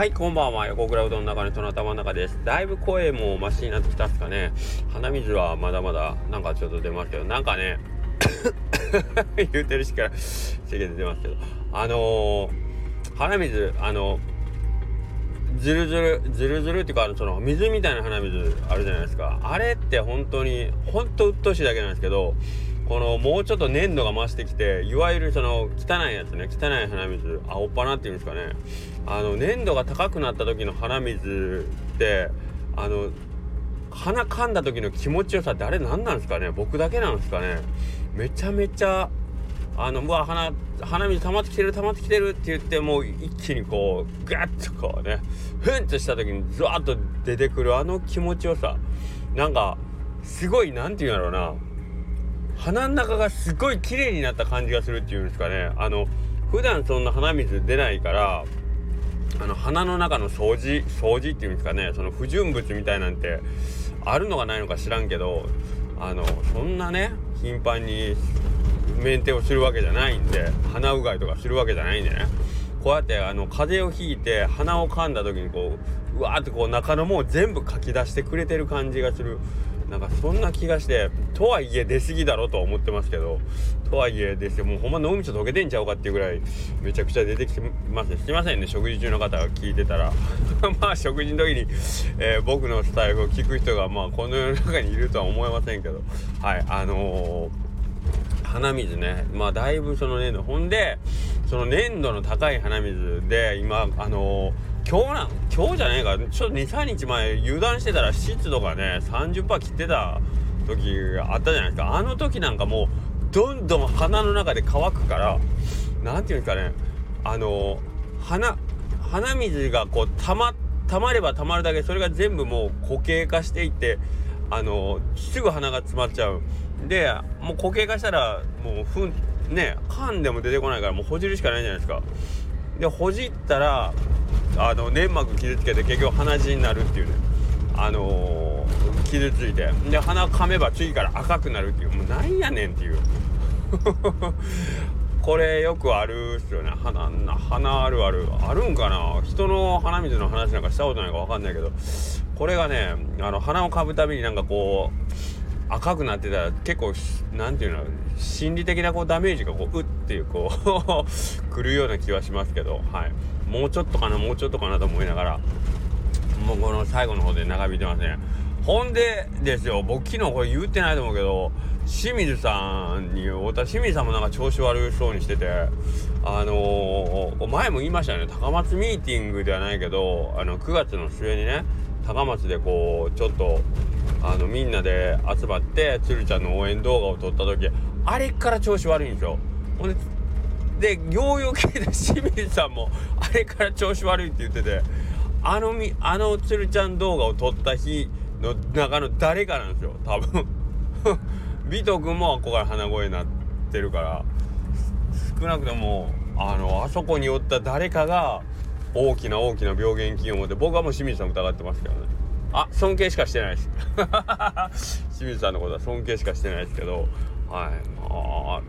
はいこんばんは。横倉うどんの中の人の頭の中です。だいぶ声もマシになってきたっすかね。鼻水はまだまだなんかちょっと出ますけどなんかね 言うてるしから世間で出ますけど。あのー、鼻水あのずるずるずるずるっていうかその水みたいな鼻水あるじゃないですか。あれって本当に本当うっとうしいだけなんですけどこのもうちょっと粘度が増してきていわゆるその汚いやつね。汚い鼻水。青っ鼻っていうんですかね。あの粘度が高くなった時の鼻水ってあの鼻噛んだ時の気持ちよさってあれ何なんですかね。僕だけなんですかね。めちゃめちゃあのうわ鼻鼻水溜まってきてる溜まってきてるって言ってもう一気にこうガッとこうねふんとした時にズワッと出てくるあの気持ちよさ。なんかすごい何て言うんだろうな。鼻の中がすごい綺麗になった感じがするっていうんですかね。あの普段そんな鼻水出ないからあの鼻の中の掃除掃除っていうんですかね。その不純物みたいなんてあるのかないのか知らんけどあのそんなね頻繁にメンテをするわけじゃないんで鼻うがいとかするわけじゃないんでね。こうやってあの風邪をひいて鼻を噛んだ時にこううわーってこう中のもう全部かき出してくれてる感じがする。なんかそんな気がしてとはいえ出過ぎだろうとは思ってますけどとはいえですよ。もうほんま脳みそ溶けてんちゃうかっていうぐらいめちゃくちゃ出てきてます。すいませんね。食事中の方が聞いてたら。まあ食事の時に、えー、僕のスタイルを聞く人がまあこの世の中にいるとは思いませんけど。はいあのー、鼻水ね。まあだいぶその粘土ほんでその粘度の高い鼻水で今あのー今日なん今日じゃねえか。ちょっと23日前油断してたら湿度がね30%切ってた時あったじゃないですか。あの時なんかもうどんどん鼻の中で乾くから何て言うんですかね。あの鼻鼻水がこうたまたまればたまるだけそれが全部もう固形化していってあのすぐ鼻が詰まっちゃう。でもう固形化したらもうふんね噛んでも出てこないからもうほじるしかないじゃないですか。でほじったらあの粘膜傷つけて結局鼻血になるっていうね。あのー、傷ついて。で鼻噛めば次から赤くなるっていう。もうなんやねんっていう。これよくあるっすよね。鼻鼻あるある。あるんかな？人の鼻水の話なんかしたことないか分かんないけど。これがねあの鼻をかぶたびになんかこう赤くなってたら結構何て言うの？心理的なこうダメージがこううっていうこう くるような気はしますけど。はい。もうちょっとかなもうちょっとかなと思いながらもうこの最後の方で長引いてますねほんでですよ僕昨日これ言ってないと思うけど清水さんに私清水さんもなんか調子悪そうにしててあのー、前も言いましたよね高松ミーティングではないけどあの9月の末にね高松でこうちょっとあのみんなで集まって鶴ちゃんの応援動画を撮った時あれから調子悪いんですよ。ほんででようよう聞いた清水さんもあれから調子悪いって言っててあのみあのつるちゃん動画を撮った日の中の誰かなんですよ多分。美斗君もここから鼻声になってるから。少なくともあのあそこにおった誰かが大きな大きな病原菌を持って僕はもう清水さん疑ってますけどね。あ尊敬しかしてないです。清水さんのことは尊敬しかしてないですけど。はい。まあ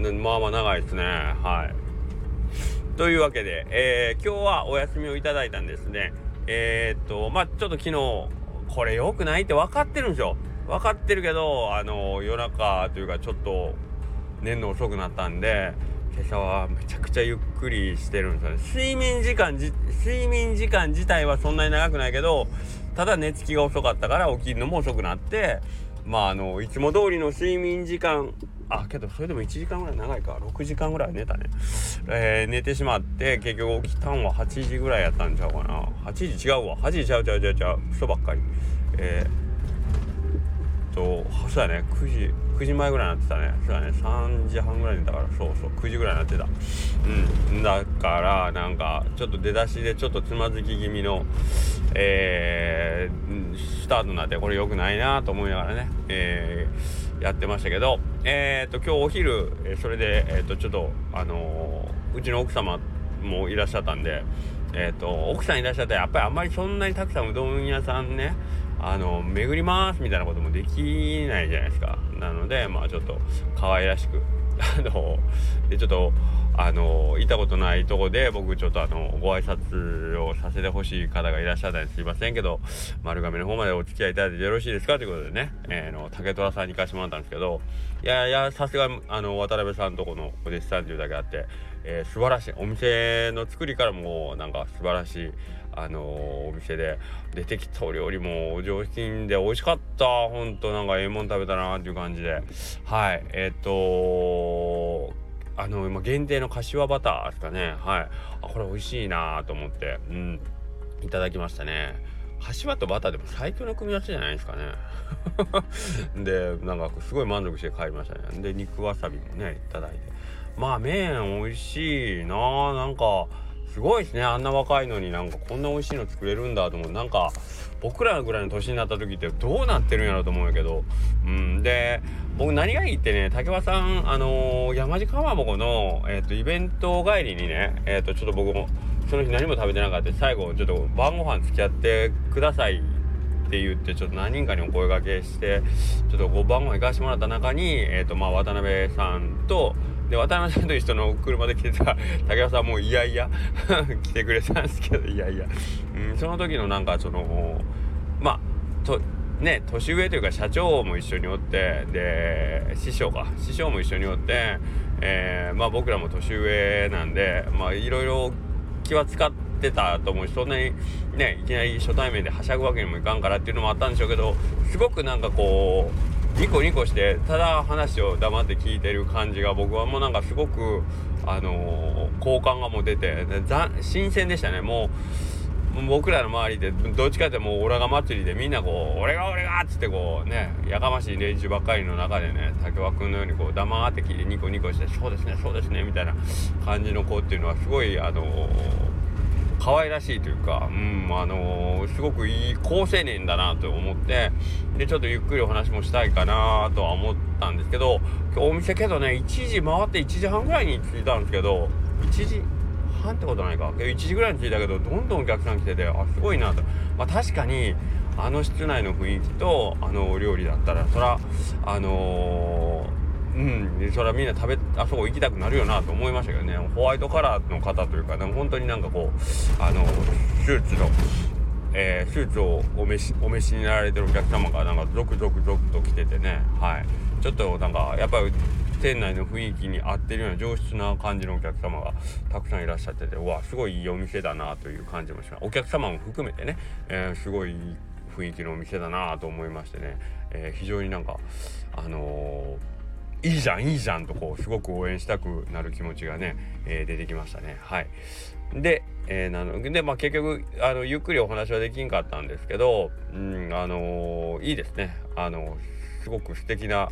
まあまあ長いですね。はい。というわけで、えー、今日はお休みをいただいたんですね。えー、っとまあちょっと昨日これ良くないって分かってるんですよ。分かってるけどあの夜中というかちょっと寝るの遅くなったんで今朝はめちゃくちゃゆっくりしてるんですよね。睡眠時間睡眠時間自体はそんなに長くないけどただ寝つきが遅かったから起きるのも遅くなってまああのいつも通りの睡眠時間。あけどそれでも1時間ぐらい長いか。6時間ぐらい寝たね、えー、寝てしまって結局起きたんは8時ぐらいやったんちゃうかな。8時違うわ。8時ちゃうちゃうちゃうちゃう。嘘ばっかり。えー、とそうやね9時9時前ぐらいになってたね。そうやね3時半ぐらいに寝たからそうそう9時ぐらいになってた。うんだからなんかちょっと出だしでちょっとつまずき気味のえー、スタートになってこれ良くないなと思いながらねえーやってましたけど、えっ、と、今日お昼、えそれで、えっ、と、ちょっと、あの、うちの奥様もいらっしゃったんで、えっ、と、奥さんいらっしゃったら、やっぱりあんまりそんなにたくさんうどん屋さんね、あの、巡りますみたいなこともできないじゃないですか。なのでまあちょっと可愛らしく あのでちょっとあの行ったことないとこで僕ちょっとあのご挨拶をさせてほしい方がいらっしゃったんですいませんけど丸亀の方までお付き合いいただいてよろしいですかということでね、えー、の竹虎さんに行かしてもらったんですけどいやいやさすがあの渡辺さんとこのお弟子さんというだけあって、えー、素晴らしいお店の作りからもなんか素晴らしいあのー、お店で。出てきたお料理も上品で美味しかった。ほんとなんかええもん食べたなっていう感じで。はい。えっ、とあの今限定の柏バターですかね。はい。あこれ美味しいなと思って。うん。いただきましたね。柏とバターでも最強の組み合わせじゃないですかね。でなんかすごい満足して帰りましたね。で肉わさびもねいただいて。まあ麺美味しいな。なんかすごいですね。あんな若いのになんかこんな美味しいの作れるんだと思う。なんか僕らぐらいの年になった時ってどうなってるんやろうと思うんやけど。うん。で僕何がいいってね竹輪さんあのー、山地かまぼこの、えーと、イベント帰りにねえっ、ー、とちょっと僕もその日何も食べてなかった。最後ちょっと晩ご飯付き合ってくださいって言ってちょっと何人かにお声がけしてちょっとご晩ご飯行かしてもらった中に、えーとまあ、渡辺さんとで渡辺さんという人の車で来てた竹山さんもういやいや来てくれたんですけどいやいや、うん、その時のなんかそのまあとね年上というか社長も一緒におってで師匠か。師匠も一緒におって、えー、まあ僕らも年上なんでまあいろいろ気は使ってたと思うしそんなにねいきなり初対面ではしゃぐわけにもいかんからっていうのもあったんでしょうけどすごくなんかこうニコニコしてただ話を黙って聞いてる感じが僕はもうなんかすごくあのー、好感がもう出て新鮮でしたねもう僕らの周りでどっちかってもうオラが祭りでみんなこう「俺が俺が!」っつってこうねやかましい連中ばっかりの中でね竹輪君のようにこう黙って聞いてニコニコして「そうですねそうですね」みたいな感じの子っていうのはすごいあのー可愛らしいというか、うん、あのー、すごくいい好青年だなと思って、で、ちょっとゆっくりお話もしたいかなとは思ったんですけど、今日お店けどね、1時回って1時半ぐらいに着いたんですけど、1時半ってことないか。1時ぐらいに着いたけど、どんどんお客さん来てて、あ、すごいなと。まあ確かに、あの室内の雰囲気と、あのお料理だったら、そら、あのーうん。それはみんな食べあそこ行きたくなるよなと思いましたけどね。ホワイトカラーの方というか、ね、本当になんかこうあのスーツの、えー、スーツをお召しお召しになられてるお客様がなんか続々続と来ててね。はい。ちょっとなんかやっぱり店内の雰囲気に合ってるような上質な感じのお客様がたくさんいらっしゃっててうわすごいいいお店だなという感じもします。お客様も含めてね、えー、すごいいい雰囲気のお店だなと思いましてね、えー、非常になんかあのーいいじゃんいいじゃんとこうすごく応援したくなる気持ちがね、えー、出てきましたね。はい。で、えー、なのでまあ結局あのゆっくりお話はできんかったんですけどうんあのー、いいですね。あのすごく素敵な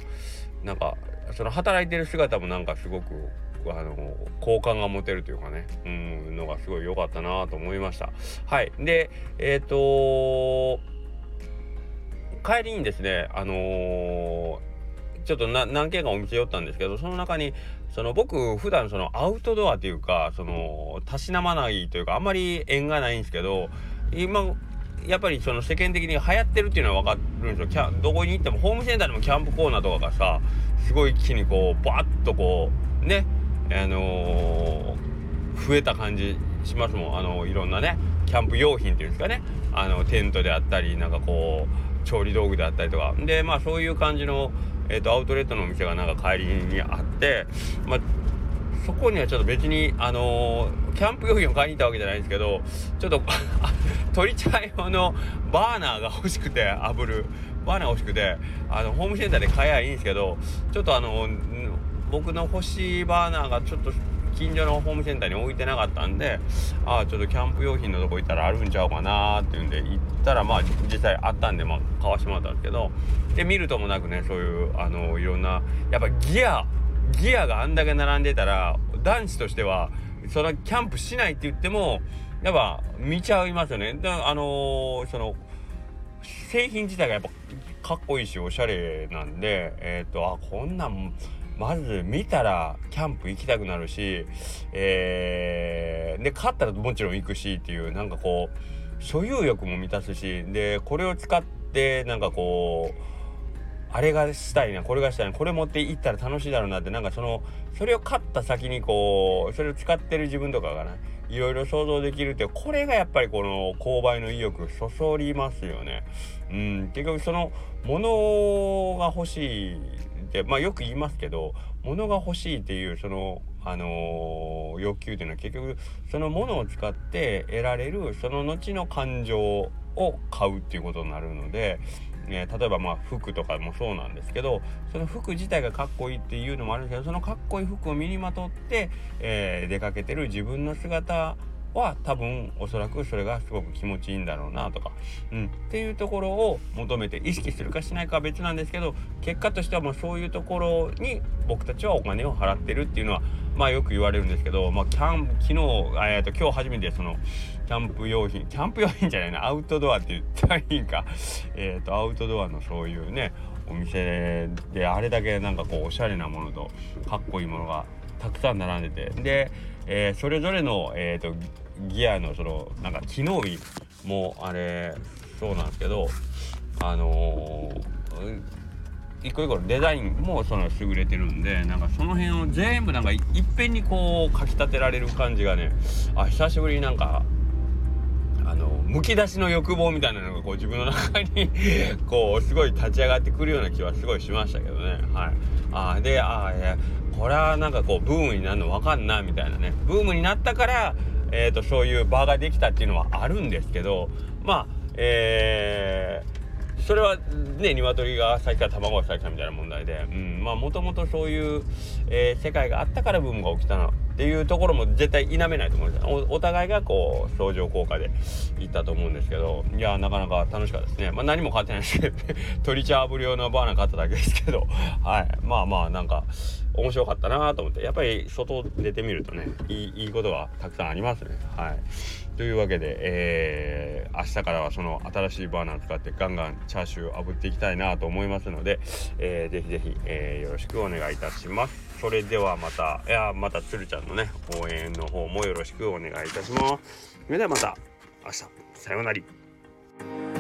なんかその働いてる姿もなんかすごくあの好感が持てるというかねうんのがすごい良かったなと思いました。はい。でえっ、ー、と帰りにですねあのーちょっと何軒かお店寄ったんですけどその中にその僕普段そのアウトドアというかそのたしなまないというかあんまり縁がないんですけど今やっぱりその世間的に流行ってるっていうのは分かるんですよ。どこに行ってもホームセンターでもキャンプコーナーとかがさすごい一気にこうバッとこうねあのー、増えた感じしますもん。あのいろんなねキャンプ用品っていうんですかね。あのテントであったりなんかこう調理道具であったりとか。でまあそういう感じのえーと、アウトレットのお店がなんか帰りにあって、まあ、そこにはちょっと別に、あのー、キャンプ用品を買いに行ったわけじゃないんですけどちょっと 鶏茶用のバーナーが欲しくて炙る。バーナー欲しくてあのホームセンターで買えばいいんですけどちょっとあの僕の欲しいバーナーがちょっと近所のホームセンターに置いてなかったんでああちょっとキャンプ用品のとこ行ったらあるんちゃうかなっていうんで行ったらまあ実際あったんでまあ買わしてもらったんですけどで見るともなくねそういうあのいろんなやっぱギアギアがあんだけ並んでたら男子としてはそのキャンプしないって言ってもやっぱ見ちゃいますよね。であのー、その製品自体がやっぱかっこいいしおしゃれなんでえっ、ー、とあこんなんまず見たらキャンプ行きたくなるし、えー、で勝ったらもちろん行くしっていうなんかこう所有欲も満たすしでこれを使ってなんかこうあれがしたいなこれがしたいなこれ持っていったら楽しいだろうなってなんかそのそれを買った先にこうそれを使ってる自分とかがないろいろ想像できるってこれがやっぱりこの購買の意欲そそりますよね。うん、結局その物が欲しいまあよく言いますけど物が欲しいっていうそのあのー、欲求っていうのは結局そのものを使って得られるその後の感情を買うっていうことになるので、え、例えばまあ服とかもそうなんですけどその服自体がかっこいいっていうのもあるんですけどそのかっこいい服を身にまとって、えー、出かけてる自分の姿は多分おそらくそれがすごく気持ちいいんだろうなとか、うん、っていうところを求めて意識するかしないかは別なんですけど結果としてはもうそういうところに僕たちはお金を払ってるっていうのはまあよく言われるんですけど、まあ、キャンプ昨日、えー、と今日初めてそのキャンプ用品 キャンプ用品じゃないなアウトドアって言ったらいいんか、えー、とアウトドアのそういうねお店であれだけなんかこうおしゃれなものとかっこいいものがたくさん並んでて。で、えー、それぞれの、えーと、ギアのそのなんか機能美もあれそうなんですけどあのー、一個一個デザインもその優れてるんでなんかその辺を全部なんかいっぺんにこうかきたてられる感じがねあ久しぶりになんかあのむき出しの欲望みたいなのがこう自分の中に こうすごい立ち上がってくるような気はすごいしましたけどね。はい。あであいやこれはなんかこうブームになるの分かんなみたいなね。ブームになったからえーと、そういう場ができたっていうのはあるんですけどまあえー、それはね鶏が先から卵が先かみたいな問題で、うん、まあもともとそういう、えー、世界があったからブームが起きたなっていうところも絶対否めないと思うんですよ。お互いがこう相乗効果でいったと思うんですけど。いやなかなか楽しかったですね。まあ何も買ってないですけど。鳥茶ぶり用のバーナー買っただけですけど。はい。まあまあなんか面白かったなと思って。やっぱり外出てみるとねいいいいことがたくさんありますね。はい。というわけで、えー、明日からはその新しいバーナー使ってガンガンチャーシュー炙っていきたいなと思いますので、えー、ぜひぜひ、えー、よろしくお願いいたします。それではまたいやまたつるちゃんのね応援の方もよろしくお願いいたします。それではまた明日。さようなら。